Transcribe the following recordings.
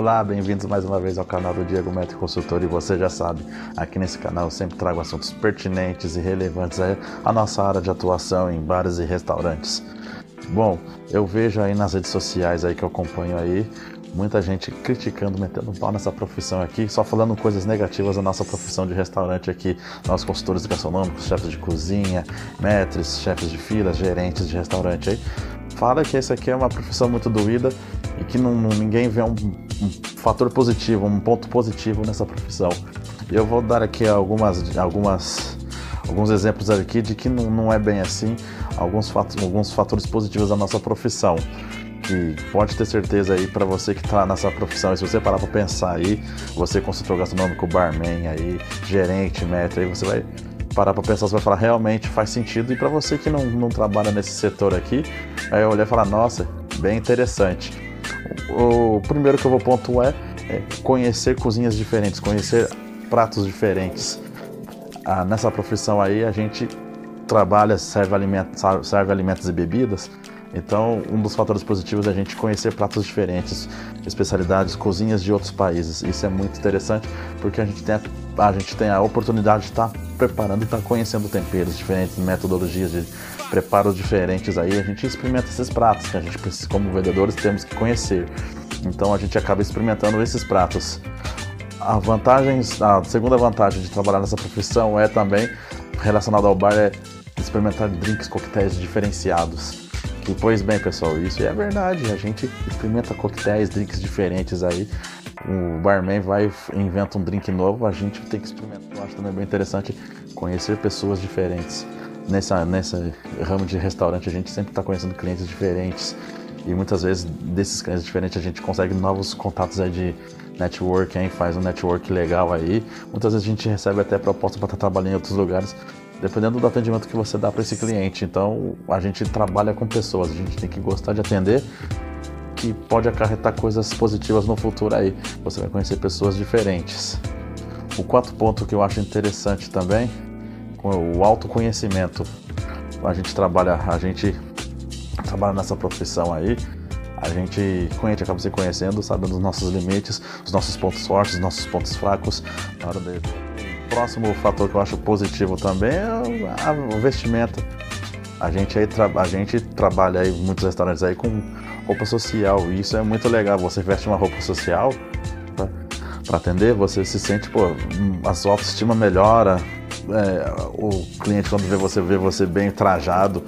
Olá, bem-vindos mais uma vez ao canal do Diego Metro Consultor e você já sabe, aqui nesse canal eu sempre trago assuntos pertinentes e relevantes à nossa área de atuação em bares e restaurantes. Bom, eu vejo aí nas redes sociais aí que eu acompanho aí muita gente criticando, metendo pau nessa profissão aqui, só falando coisas negativas da nossa profissão de restaurante aqui, nós consultores gastronômicos, chefes de cozinha, metres, chefes de filas, gerentes de restaurante aí. Fala que essa aqui é uma profissão muito doída e que não, ninguém vê um, um, fator positivo, um ponto positivo nessa profissão. Eu vou dar aqui algumas, algumas, alguns exemplos aqui de que não, não é bem assim, alguns, fatos, alguns fatores positivos da nossa profissão. Que pode ter certeza aí para você que está nessa profissão, e se você parar para pensar aí, você consultor gastronômico, barman aí, gerente, metro, aí você vai parar para pensar, você vai falar realmente faz sentido. E para você que não, não trabalha nesse setor aqui, aí olhar e falar, nossa, bem interessante o primeiro que eu vou pontuar é, é conhecer cozinhas diferentes, conhecer pratos diferentes. Ah, nessa profissão aí a gente trabalha, serve alimentos, serve alimentos e bebidas. Então, um dos fatores positivos é a gente conhecer pratos diferentes, especialidades, cozinhas de outros países. Isso é muito interessante porque a gente tem a, a gente tem a oportunidade de estar preparando e estar conhecendo temperos diferentes, metodologias de preparos diferentes aí, a gente experimenta esses pratos que a gente como vendedores, temos que conhecer. Então a gente acaba experimentando esses pratos. A vantagem, a segunda vantagem de trabalhar nessa profissão é também relacionada ao bar é experimentar drinks, coquetéis diferenciados. Que pois bem, pessoal, isso é verdade. A gente experimenta coquetéis, drinks diferentes aí. O barman vai inventa um drink novo, a gente tem que experimentar. Eu acho também bem interessante conhecer pessoas diferentes nessa, nessa ramo de restaurante a gente sempre está conhecendo clientes diferentes e muitas vezes desses clientes diferentes a gente consegue novos contatos aí de network, hein? faz um network legal aí. Muitas vezes a gente recebe até proposta para estar trabalhando em outros lugares, dependendo do atendimento que você dá para esse cliente. Então a gente trabalha com pessoas, a gente tem que gostar de atender, que pode acarretar coisas positivas no futuro aí. Você vai conhecer pessoas diferentes. O quarto ponto que eu acho interessante também o autoconhecimento. A gente trabalha, a gente trabalha nessa profissão aí, a gente, conhece, acaba se conhecendo, sabendo os nossos limites, os nossos pontos fortes, os nossos pontos fracos. Na hora de... O próximo fator que eu acho positivo também é o vestimento. A gente aí a gente trabalha aí muitos restaurantes aí com roupa social e isso é muito legal. Você veste uma roupa social para atender, você se sente, pô, a sua autoestima melhora, é, o cliente quando vê você vê você bem trajado,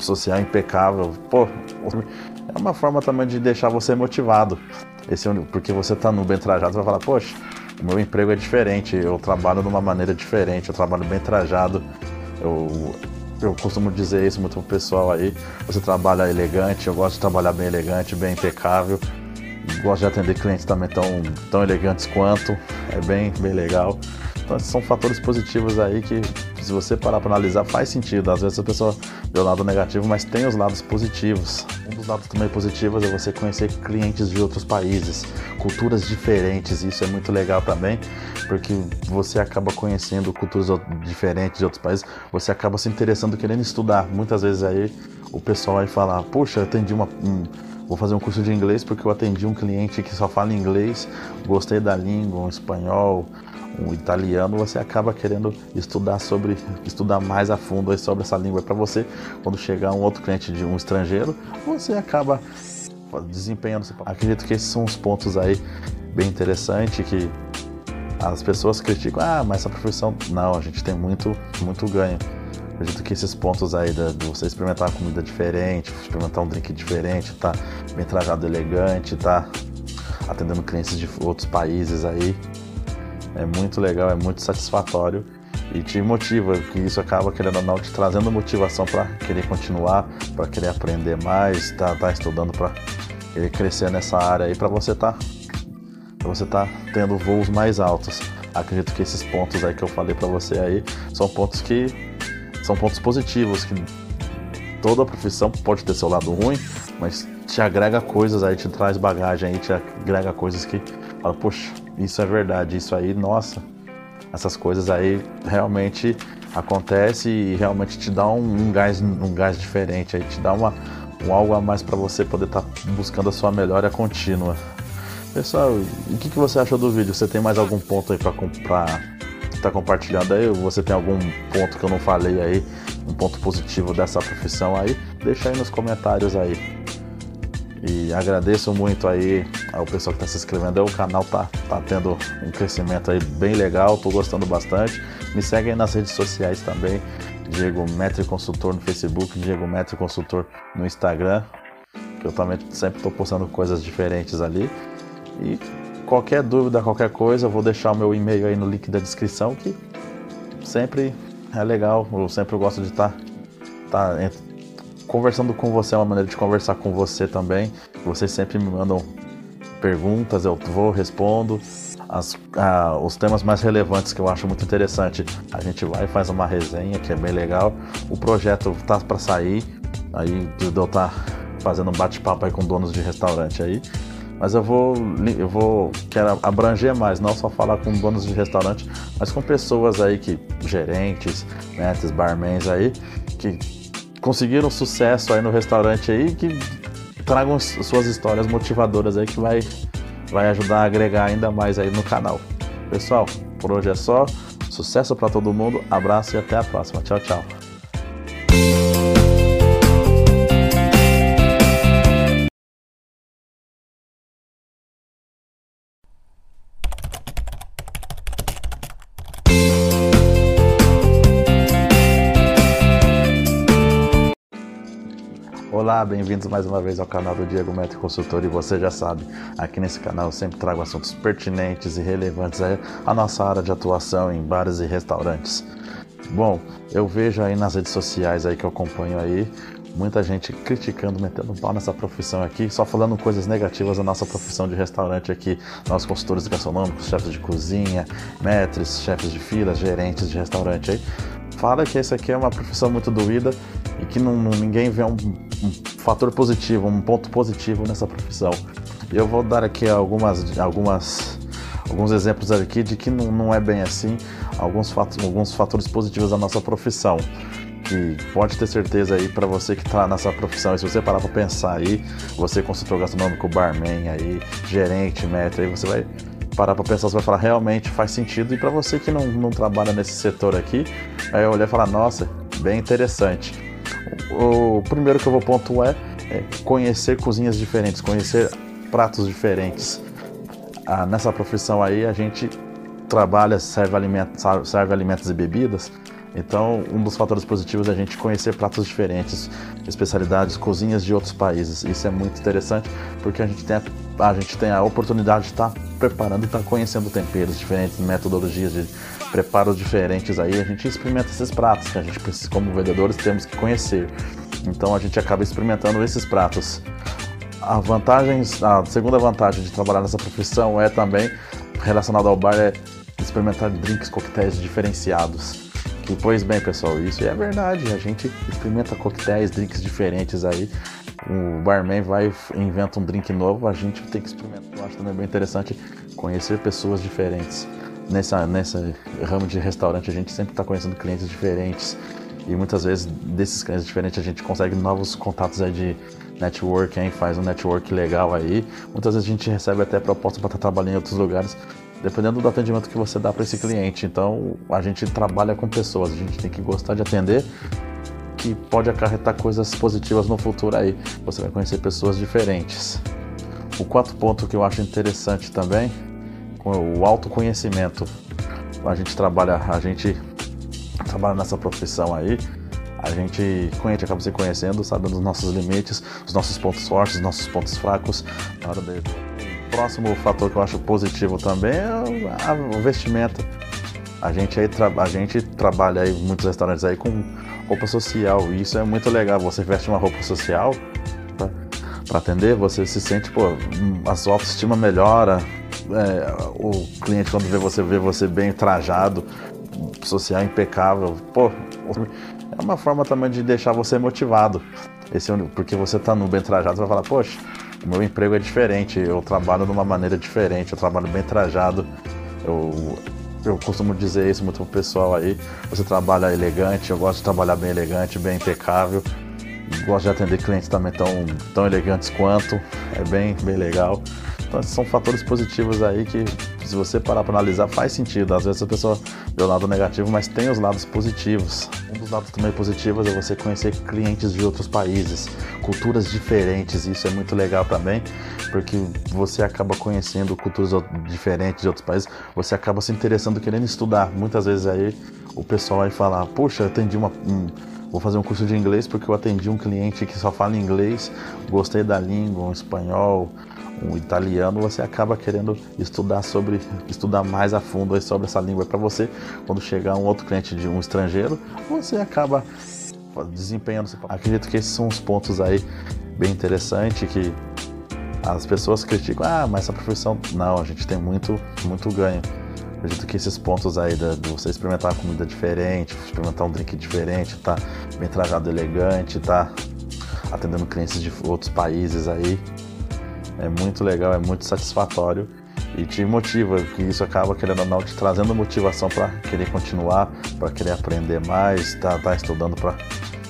social impecável, pô, é uma forma também de deixar você motivado. Esse, porque você tá no bem trajado, você vai falar, poxa, o meu emprego é diferente, eu trabalho de uma maneira diferente, eu trabalho bem trajado, eu, eu costumo dizer isso muito pro pessoal aí, você trabalha elegante, eu gosto de trabalhar bem elegante, bem impecável, gosto de atender clientes também tão, tão elegantes quanto, é bem, bem legal. Então, são fatores positivos aí que, se você parar para analisar, faz sentido. Às vezes a pessoa vê o lado negativo, mas tem os lados positivos. Um dos lados também positivos é você conhecer clientes de outros países, culturas diferentes. Isso é muito legal também, porque você acaba conhecendo culturas diferentes de outros países, você acaba se interessando, querendo estudar. Muitas vezes aí o pessoal vai falar: Puxa, eu atendi uma. Um, vou fazer um curso de inglês porque eu atendi um cliente que só fala inglês, gostei da língua, um espanhol, um italiano, você acaba querendo estudar sobre, estudar mais a fundo sobre essa língua para você, quando chegar um outro cliente de um estrangeiro, você acaba desempenhando. Acredito que esses são os pontos aí bem interessantes que as pessoas criticam, ah, mas essa profissão, não, a gente tem muito, muito ganho. Acredito que esses pontos aí de, de você experimentar uma comida diferente, experimentar um drink diferente, tá bem trajado elegante, tá atendendo clientes de outros países aí, é muito legal, é muito satisfatório e te motiva, que isso acaba querendo ou não te trazendo motivação para querer continuar, para querer aprender mais, tá, tá estudando para querer crescer nessa área aí, para você tá, você tá tendo voos mais altos. Acredito que esses pontos aí que eu falei para você aí são pontos que são pontos positivos que toda profissão pode ter seu lado ruim, mas te agrega coisas aí, te traz bagagem aí, te agrega coisas que fala, poxa, isso é verdade, isso aí, nossa, essas coisas aí realmente acontece e realmente te dá um, um gás, um gás diferente, aí te dá uma, um algo a mais para você poder estar tá buscando a sua melhora contínua. Pessoal, o que, que você achou do vídeo? Você tem mais algum ponto aí para comprar? Tá compartilhando aí? Ou você tem algum ponto que eu não falei aí? Um ponto positivo dessa profissão aí? Deixa aí nos comentários aí. E agradeço muito aí ao pessoal que está se inscrevendo. O canal tá, tá tendo um crescimento aí bem legal, tô gostando bastante. Me segue aí nas redes sociais também. Diego Metri Consultor no Facebook, Diego Metri Consultor no Instagram. Que eu também sempre estou postando coisas diferentes ali. E qualquer dúvida, qualquer coisa, eu vou deixar o meu e-mail aí no link da descrição que sempre é legal. Eu sempre gosto de estar tá, tá conversando com você é uma maneira de conversar com você também. Vocês sempre me mandam perguntas, eu vou, respondo. As, ah, os temas mais relevantes que eu acho muito interessante, a gente vai e faz uma resenha que é bem legal. O projeto tá para sair, aí eu tá fazendo um bate-papo aí com donos de restaurante aí. Mas eu vou, eu vou, quero abranger mais, não só falar com donos de restaurante, mas com pessoas aí que, gerentes, metes, barmans aí, que conseguiram sucesso aí no restaurante aí, que tragam suas histórias motivadoras aí que vai, vai ajudar a agregar ainda mais aí no canal. Pessoal, por hoje é só. Sucesso para todo mundo, abraço e até a próxima. Tchau, tchau. Olá, bem-vindos mais uma vez ao canal do Diego Metro Consultor e você já sabe, aqui nesse canal eu sempre trago assuntos pertinentes e relevantes à nossa área de atuação em bares e restaurantes. Bom, eu vejo aí nas redes sociais aí que eu acompanho aí, muita gente criticando, metendo um pau nessa profissão aqui, só falando coisas negativas da nossa profissão de restaurante aqui, nós consultores gastronômicos, chefes de cozinha, metres, chefes de filas, gerentes de restaurante aí, fala que essa aqui é uma profissão muito doída e que não, ninguém vê um, um, fator positivo, um ponto positivo nessa profissão. Eu vou dar aqui algumas, algumas, alguns exemplos aqui de que não, não é bem assim, alguns, fatos, alguns fatores positivos da nossa profissão. Que pode ter certeza aí para você que está nessa profissão, e se você parar para pensar aí, você consultor gastronômico, barman aí, gerente, meta, aí você vai parar para pensar, você vai falar realmente faz sentido. E para você que não, não trabalha nesse setor aqui, aí eu olhar e falar, nossa, bem interessante. O, o primeiro que eu vou pontuar é, é conhecer cozinhas diferentes, conhecer pratos diferentes. Ah, nessa profissão aí a gente trabalha, serve alimentos, serve alimentos e bebidas. Então, um dos fatores positivos é a gente conhecer pratos diferentes, especialidades, cozinhas de outros países. Isso é muito interessante porque a gente tem a, a gente tem a oportunidade de estar preparando e estar conhecendo temperos diferentes, metodologias de preparos diferentes aí. A gente experimenta esses pratos que a gente, como vendedores, temos que conhecer. Então, a gente acaba experimentando esses pratos. A vantagem, a segunda vantagem de trabalhar nessa profissão é também relacionada ao bar é experimentar drinks, coquetéis diferenciados. E, pois bem, pessoal, isso é verdade. A gente experimenta coquetéis, drinks diferentes aí. O barman vai inventa um drink novo, a gente tem que experimentar. Eu acho também bem interessante conhecer pessoas diferentes. Nessa, nessa ramo de restaurante, a gente sempre está conhecendo clientes diferentes. E muitas vezes, desses clientes diferentes, a gente consegue novos contatos aí de networking, faz um network legal aí. Muitas vezes a gente recebe até proposta para estar trabalhando em outros lugares dependendo do atendimento que você dá para esse cliente. Então, a gente trabalha com pessoas, a gente tem que gostar de atender, que pode acarretar coisas positivas no futuro aí. Você vai conhecer pessoas diferentes. O quarto ponto que eu acho interessante também, o autoconhecimento. A gente trabalha, a gente trabalha nessa profissão aí, a gente, gente acaba se conhecendo, sabendo os nossos limites, os nossos pontos fortes, os nossos pontos fracos na hora de próximo fator que eu acho positivo também é o vestimento. A gente, aí a gente trabalha aí muitos restaurantes aí com roupa social e isso é muito legal. Você veste uma roupa social para atender, você se sente, pô, a sua autoestima melhora. É, o cliente quando vê você vê você bem trajado, social impecável, pô, é uma forma também de deixar você motivado. Esse, porque você tá no bem trajado, você vai falar, poxa, o meu emprego é diferente, eu trabalho de uma maneira diferente, eu trabalho bem trajado. Eu, eu costumo dizer isso muito pro pessoal aí. Você trabalha elegante, eu gosto de trabalhar bem elegante, bem impecável. Gosto de atender clientes também tão, tão elegantes quanto. É bem, bem legal. Então, são fatores positivos aí que, se você parar para analisar, faz sentido. Às vezes a pessoa vê o lado negativo, mas tem os lados positivos. Um dos lados também positivos é você conhecer clientes de outros países, culturas diferentes. Isso é muito legal também, porque você acaba conhecendo culturas diferentes de outros países, você acaba se interessando, querendo estudar. Muitas vezes aí o pessoal vai falar: Poxa, eu atendi uma. Um, vou fazer um curso de inglês porque eu atendi um cliente que só fala inglês, gostei da língua, um espanhol, um italiano, você acaba querendo estudar sobre, estudar mais a fundo sobre essa língua para você. Quando chegar um outro cliente de um estrangeiro, você acaba desempenhando. Acredito que esses são os pontos aí bem interessantes que as pessoas criticam. Ah, mas essa profissão não, a gente tem muito, muito ganho. Acredito que esses pontos aí de você experimentar uma comida diferente, experimentar um drink diferente, tá bem trajado elegante, tá atendendo clientes de outros países aí, é muito legal, é muito satisfatório e te motiva, que isso acaba querendo ou não te trazendo motivação para querer continuar, para querer aprender mais, tá, tá estudando para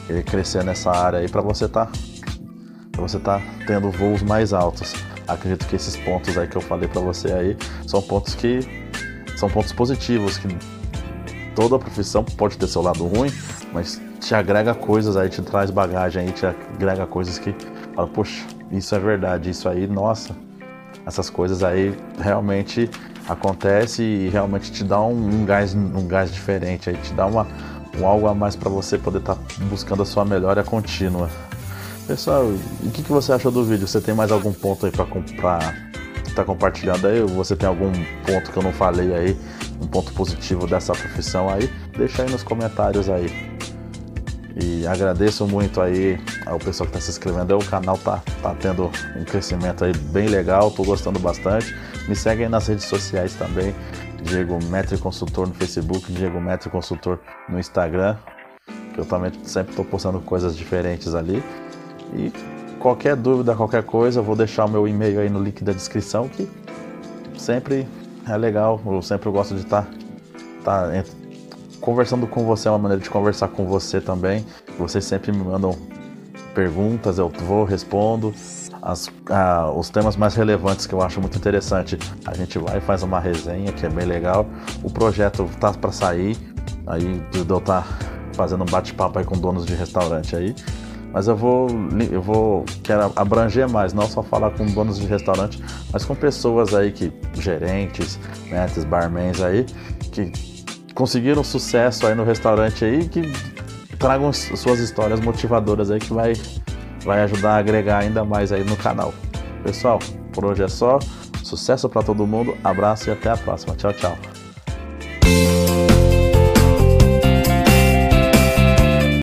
querer crescer nessa área aí, para você tá pra você tá tendo voos mais altos. Acredito que esses pontos aí que eu falei para você aí são pontos que são pontos positivos que toda profissão pode ter seu lado ruim, mas te agrega coisas aí, te traz bagagem aí, te agrega coisas que fala, poxa, isso é verdade, isso aí, nossa, essas coisas aí realmente acontece e realmente te dá um, um gás, um gás diferente, aí te dá uma, um algo a mais para você poder estar tá buscando a sua melhora contínua. Pessoal, o que, que você achou do vídeo? Você tem mais algum ponto aí para comprar? Tá compartilhando aí? Ou você tem algum ponto que eu não falei aí? Um ponto positivo dessa profissão aí? Deixa aí nos comentários aí. E agradeço muito aí ao pessoal que está se inscrevendo. O canal tá, tá tendo um crescimento aí bem legal, tô gostando bastante. Me segue aí nas redes sociais também. Diego Metri Consultor no Facebook, Diego Metri Consultor no Instagram. Que eu também sempre estou postando coisas diferentes ali. E qualquer dúvida, qualquer coisa, eu vou deixar o meu e-mail aí no link da descrição que sempre é legal. Eu sempre gosto de estar tá, tá conversando com você é uma maneira de conversar com você também. Vocês sempre me mandam perguntas, eu vou, respondo. As, ah, os temas mais relevantes que eu acho muito interessante, a gente vai e faz uma resenha que é bem legal. O projeto tá para sair, aí eu tá fazendo um bate-papo aí com donos de restaurante aí. Mas eu vou, eu vou quero abranger mais, não só falar com donos de restaurante, mas com pessoas aí que gerentes, mestres, barmans aí que conseguiram sucesso aí no restaurante aí, que tragam suas histórias motivadoras aí que vai, vai ajudar a agregar ainda mais aí no canal. Pessoal, por hoje é só. Sucesso para todo mundo, abraço e até a próxima. Tchau, tchau.